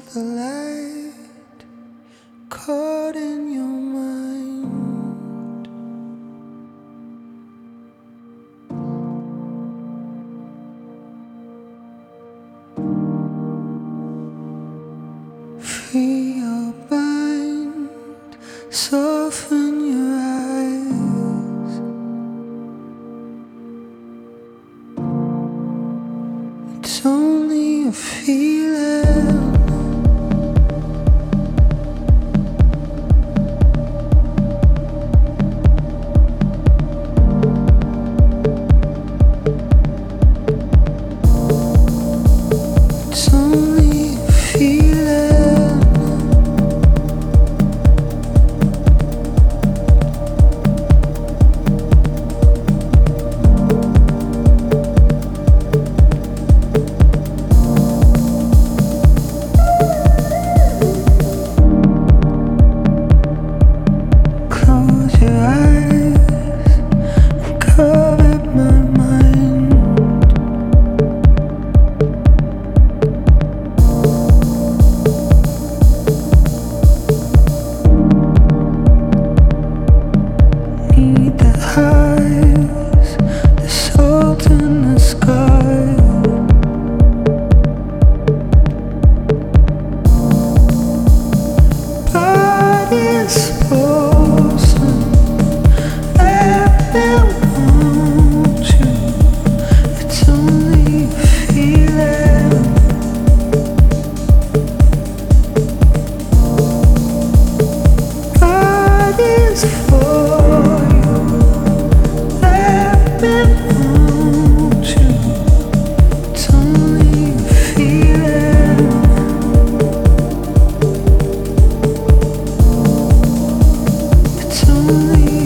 the light It's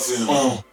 get on. Um,